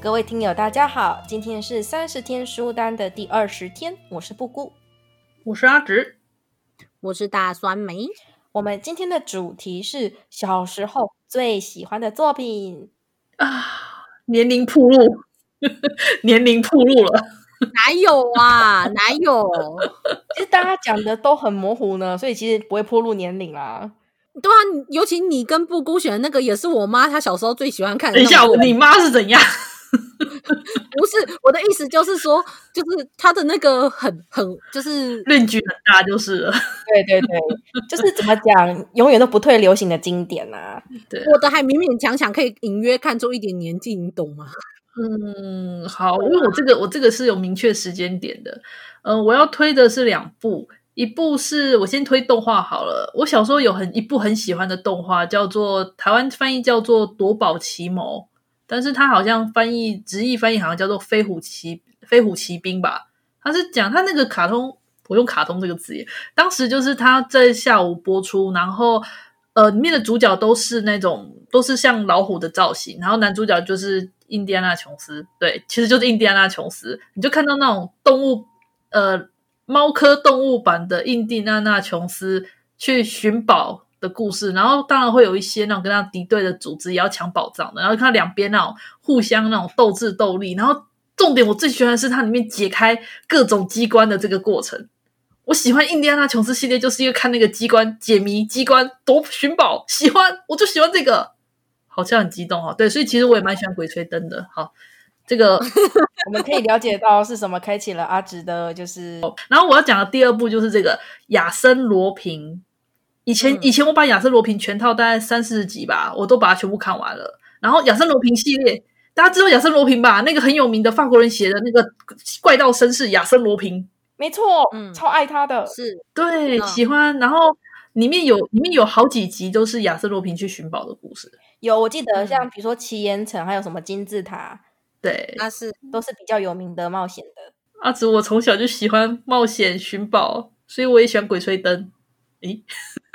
各位听友，大家好，今天是三十天书单的第二十天，我是布姑，我是阿直，我是大酸梅。我们今天的主题是小时候最喜欢的作品啊，年龄铺路，年龄铺路了，哪有啊，哪有？其实大家讲的都很模糊呢，所以其实不会铺路年龄啦。对啊，尤其你跟布姑选的那个也是我妈，她小时候最喜欢看的。等一下，你妈是怎样？不是我的意思，就是说，就是他的那个很很就是论据很大，就是了。对对对，就是怎么讲，永远都不退流行的经典啊。对，我的还勉勉强强可以隐约看出一点年纪，你懂吗？嗯，好，因为我这个我这个是有明确时间点的。嗯、呃，我要推的是两部，一部是我先推动画好了。我小时候有很一部很喜欢的动画，叫做台湾翻译叫做《夺宝奇谋》。但是他好像翻译直译翻译好像叫做飞虎骑飞虎骑兵吧？他是讲他那个卡通，我用卡通这个字眼。当时就是他在下午播出，然后呃，里面的主角都是那种都是像老虎的造型，然后男主角就是印第安纳琼斯，对，其实就是印第安纳琼斯。你就看到那种动物，呃，猫科动物版的印第安纳琼斯去寻宝的故事，然后当然会有一些那种跟他敌对的组织也要抢宝藏的，然后看两边那种互相那种斗智斗力，然后重点我最喜欢的是它里面解开各种机关的这个过程。我喜欢印第安纳琼斯系列，就是因为看那个机关解谜、机关夺寻宝，喜欢我就喜欢这个，好像很激动哈。对，所以其实我也蛮喜欢鬼吹灯的。好，这个 我们可以了解到是什么开启了阿直的，就是。然后我要讲的第二部就是这个亚森罗苹。以前以前我把亚森罗平全套大概三四十集吧，我都把它全部看完了。然后亚森罗平系列，大家知道亚森罗平吧？那个很有名的法国人写的那个怪盗绅士亚森罗平，没错，嗯，超爱他的，是对，喜欢。然后里面有里面有好几集都是亚森罗平去寻宝的故事。有，我记得像比如说奇岩城，还有什么金字塔，对，那是都是比较有名的冒险的。阿紫，我从小就喜欢冒险寻宝，所以我也喜欢鬼吹灯。诶，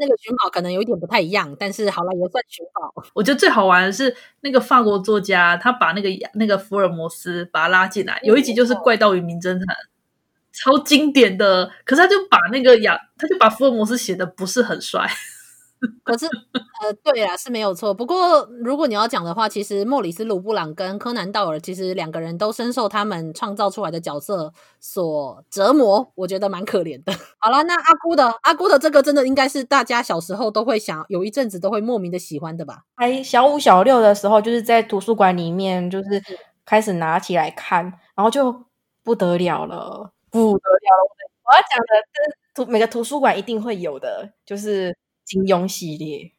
那个寻宝可能有一点不太一样，但是好了，也算寻宝。我觉得最好玩的是那个法国作家，他把那个那个福尔摩斯把他拉进来，有一集就是《怪盗与名侦探》，超经典的。可是他就把那个亚，他就把福尔摩斯写的不是很帅。可是，呃，对啦，是没有错。不过，如果你要讲的话，其实莫里斯·鲁布朗跟柯南·道尔，其实两个人都深受他们创造出来的角色所折磨，我觉得蛮可怜的。好了，那阿姑的阿姑的这个，真的应该是大家小时候都会想，有一阵子都会莫名的喜欢的吧？哎小五、小六的时候，就是在图书馆里面，就是开始拿起来看，然后就不得了了，不得了了。我要讲的，是图每个图书馆一定会有的，就是。金庸系列，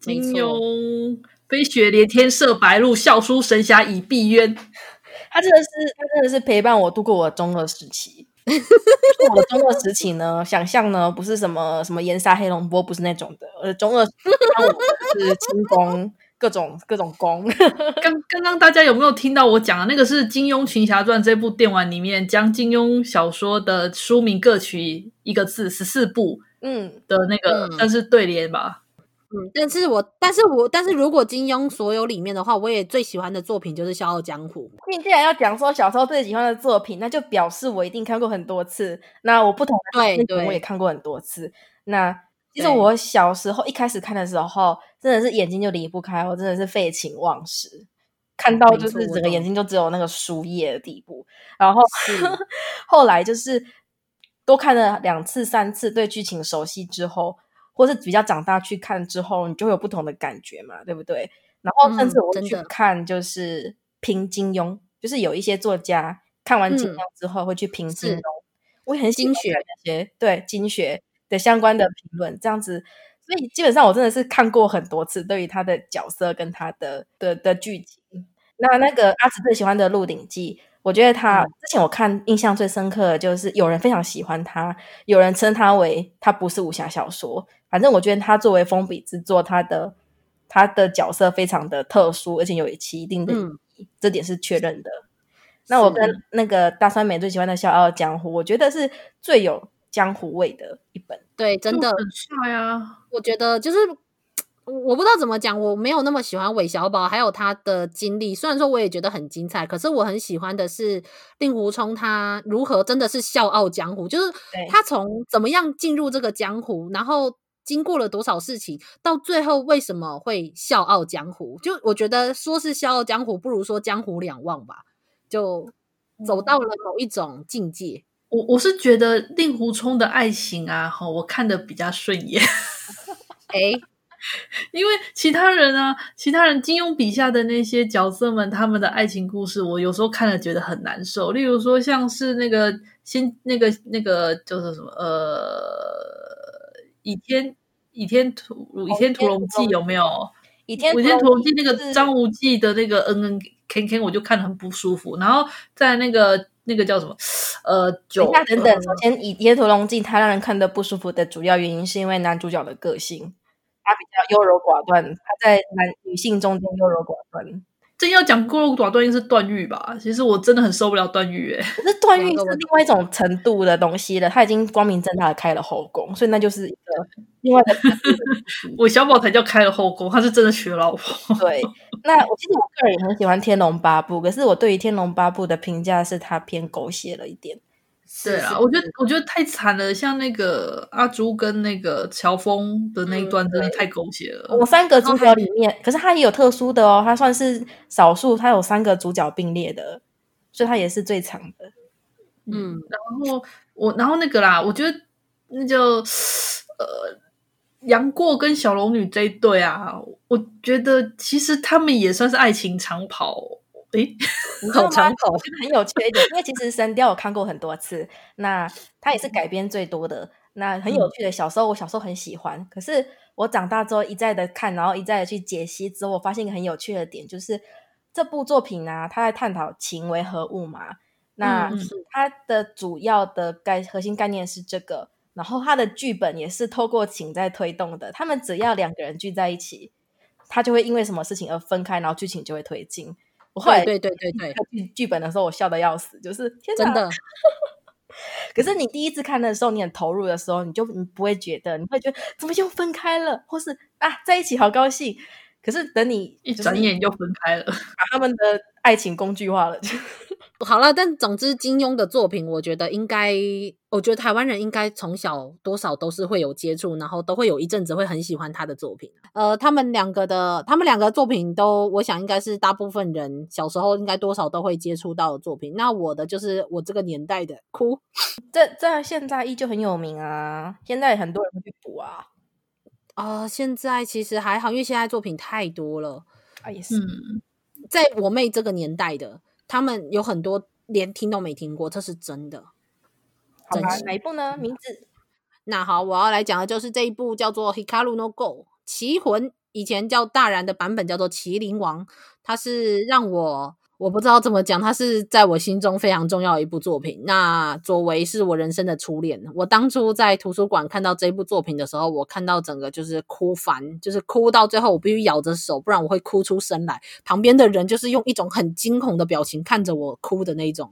金庸飞雪连天射白鹿，笑书神侠倚碧鸳。他真的是，他真的是陪伴我度过我的中二时期。我的中二时期呢，想象呢，不是什么什么炎杀黑龙波，不是那种的。呃，中二时期是轻功，各种各种功。刚刚刚大家有没有听到我讲的那个是《金庸群侠传》这部电玩里面，将金庸小说的书名各取一个字，十四部。嗯的那个，但是对联吧，嗯，但是我，但是我，但是如果金庸所有里面的话，我也最喜欢的作品就是《笑傲江湖》。你既然要讲说小时候最喜欢的作品，那就表示我一定看过很多次。那我不同的对对，我也看过很多次。那其实我小时候一开始看的时候，真的是眼睛就离不开，我真的是废寝忘食，看到就是整个眼睛就只有那个书页的地步。然后 后来就是。多看了两次、三次，对剧情熟悉之后，或是比较长大去看之后，你就会有不同的感觉嘛，对不对？然后甚至我去看，就是评金庸，就是有一些作家看完金庸之后会去评金庸，我也很喜欢那些对金学的相关的评论，这样子。所以基本上我真的是看过很多次，对于他的角色跟他的的的剧情。那那个阿紫最喜欢的《鹿鼎记》，我觉得他之前我看印象最深刻的就是有人非常喜欢他，有人称他为他不是武侠小说。反正我觉得他作为封笔之作，他的他的角色非常的特殊，而且有其一定的意义，嗯、这点是确认的。那我跟那个大酸梅最喜欢的《笑傲江湖》，我觉得是最有江湖味的一本。对，真的很帅啊！我觉得就是。我不知道怎么讲，我没有那么喜欢韦小宝，还有他的经历。虽然说我也觉得很精彩，可是我很喜欢的是令狐冲他如何真的是笑傲江湖，就是他从怎么样进入这个江湖，然后经过了多少事情，到最后为什么会笑傲江湖？就我觉得说是笑傲江湖，不如说江湖两忘吧。就走到了某一种境界。我我是觉得令狐冲的爱情啊，哈，我看的比较顺眼。诶 因为其他人啊，其他人金庸笔下的那些角色们，他们的爱情故事，我有时候看了觉得很难受。例如说，像是那个先那个那个叫做什么呃，倚天倚天屠倚天屠龙记有没有？倚天倚天屠龙记那个张无忌的那个恩恩 Ken Ken，我就看得很不舒服。然后在那个那个叫什么呃，九等等，首先倚天屠龙记它让人看得不舒服的主要原因，是因为男主角的个性。他比较优柔寡断，他在男女性中间优柔寡断。真要讲优柔寡断，应该是段誉吧？其实我真的很受不了段誉，哎，可是段誉 是另外一种程度的东西了。他已经光明正大的开了后宫，所以那就是一个另外的程度的。韦小宝才叫开了后宫，他是真的娶了老婆。对，那我其实我个人也很喜欢《天龙八部》，可是我对于《天龙八部》的评价是他偏狗血了一点。对啊，我觉得我觉得太惨了，像那个阿朱跟那个乔峰的那一段，真的太狗血了。嗯、我三个主角里面，可是他也有特殊的哦，他算是少数，他有三个主角并列的，所以他也是最长的。嗯，然后我，然后那个啦，我觉得那就呃，杨过跟小龙女这一对啊，我觉得其实他们也算是爱情长跑。诶，好长口，很有缺点。因为其实《神雕》我看过很多次，那它也是改编最多的。那很有趣的，小时候我小时候很喜欢，可是我长大之后一再的看，然后一再的去解析之后，我发现一个很有趣的点，就是这部作品呢、啊，它在探讨情为何物嘛。那它的主要的概核心概念是这个，然后它的剧本也是透过情在推动的。他们只要两个人聚在一起，他就会因为什么事情而分开，然后剧情就会推进。我后来对对对对剧剧本的时候，我笑得要死，就是真的。可是你第一次看的时候，你很投入的时候，你就你不会觉得，你会觉得怎么又分开了，或是啊在一起好高兴。可是等你一转眼就分开了，把他们的爱情工具化了。好了，但总之金庸的作品，我觉得应该，我觉得台湾人应该从小多少都是会有接触，然后都会有一阵子会很喜欢他的作品。呃，他们两个的，他们两个作品都，我想应该是大部分人小时候应该多少都会接触到的作品。那我的就是我这个年代的哭，这在现在依旧很有名啊，现在很多人会去补啊。啊、现在其实还好，因为现在作品太多了。啊，也是，在我妹这个年代的。他们有很多连听都没听过，这是真的。好吧，哪一部呢？名字？那好，我要来讲的就是这一部叫做《Hikaru no Go》奇魂，以前叫大然的版本叫做《麒麟王》，它是让我。我不知道怎么讲，它是在我心中非常重要的一部作品。那佐为是我人生的初恋。我当初在图书馆看到这部作品的时候，我看到整个就是哭烦，就是哭到最后我必须咬着手，不然我会哭出声来。旁边的人就是用一种很惊恐的表情看着我哭的那种。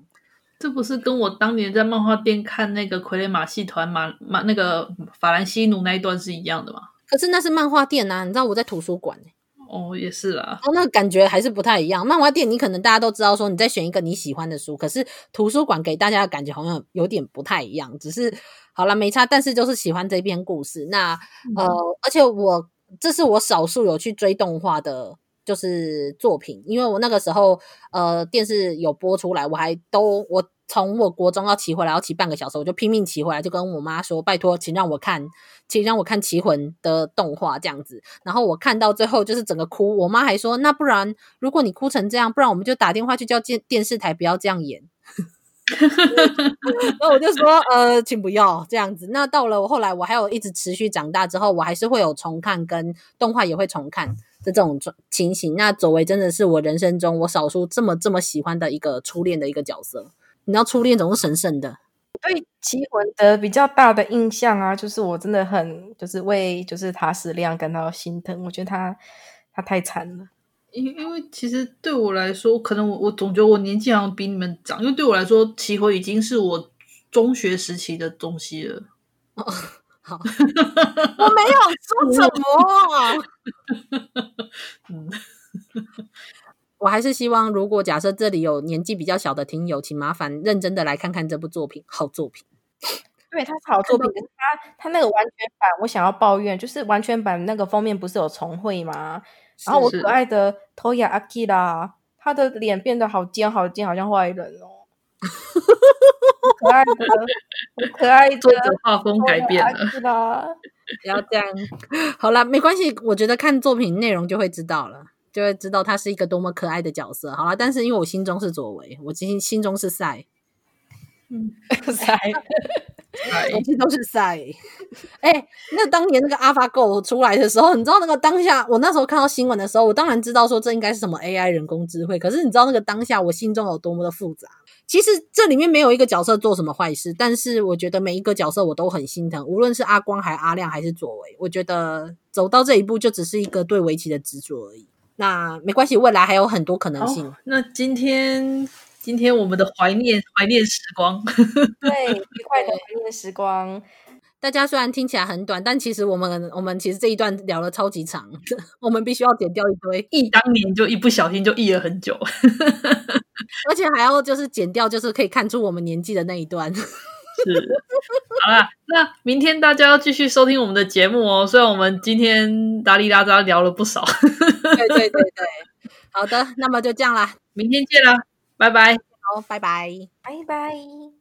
这不是跟我当年在漫画店看那个《傀儡马戏团》马马那个法兰西奴那一段是一样的吗？可是那是漫画店啊，你知道我在图书馆欸哦，也是啦。哦，那感觉还是不太一样。漫画店你可能大家都知道，说你在选一个你喜欢的书，可是图书馆给大家的感觉好像有点不太一样。只是好了，没差，但是就是喜欢这篇故事。那呃，而且我这是我少数有去追动画的，就是作品，因为我那个时候呃电视有播出来，我还都我。从我国中要骑回来，要骑半个小时，我就拼命骑回来，就跟我妈说：“拜托，请让我看，请让我看《棋魂》的动画这样子。”然后我看到最后就是整个哭，我妈还说：“那不然，如果你哭成这样，不然我们就打电话去叫电电视台不要这样演。”然后我就说：“呃，请不要这样子。”那到了我后来，我还有一直持续长大之后，我还是会有重看，跟动画也会重看。的这种情形。那佐为真的是我人生中我少数这么这么喜欢的一个初恋的一个角色。你知道初恋总是神圣的。对棋魂的比较大的印象啊，就是我真的很就是为就是塔矢亮感到心疼。我觉得他他太惨了。因因为其实对我来说，可能我我总觉得我年纪好像比你们长，因为对我来说，棋魂已经是我中学时期的东西了。哦，好，我没有说什么。嗯，我还是希望，如果假设这里有年纪比较小的听友，请麻烦认真的来看看这部作品，好作品。对，它是好作品，可是它它那个完全版，我想要抱怨，就是完全版那个封面不是有重绘吗？然后我可爱的 Toya Akira，他的脸变得好尖好尖，好像坏人哦。可爱的，我可爱的，作者画风改变了。不要这样。好了，没关系，我觉得看作品内容就会知道了，就会知道他是一个多么可爱的角色。好了，但是因为我心中是左为，我心心中是赛。嗯，赛。一切都是赛，哎、欸，那当年那个 AlphaGo 出来的时候，你知道那个当下，我那时候看到新闻的时候，我当然知道说这应该是什么 AI 人工智慧。可是你知道那个当下，我心中有多么的复杂。其实这里面没有一个角色做什么坏事，但是我觉得每一个角色我都很心疼，无论是阿光还是阿亮还是左为，我觉得走到这一步就只是一个对围棋的执着而已。那没关系，未来还有很多可能性。哦、那今天。今天我们的怀念怀念时光，对，愉快的怀念时光。大家虽然听起来很短，但其实我们我们其实这一段聊了超级长，我们必须要剪掉一堆。忆当年就一不小心就忆了很久，而且还要就是剪掉，就是可以看出我们年纪的那一段。是，好啦，那明天大家要继续收听我们的节目哦。虽然我们今天达里拉扎聊了不少，对对对对，好的，那么就这样啦，明天见啦。拜拜，好，拜拜，拜拜。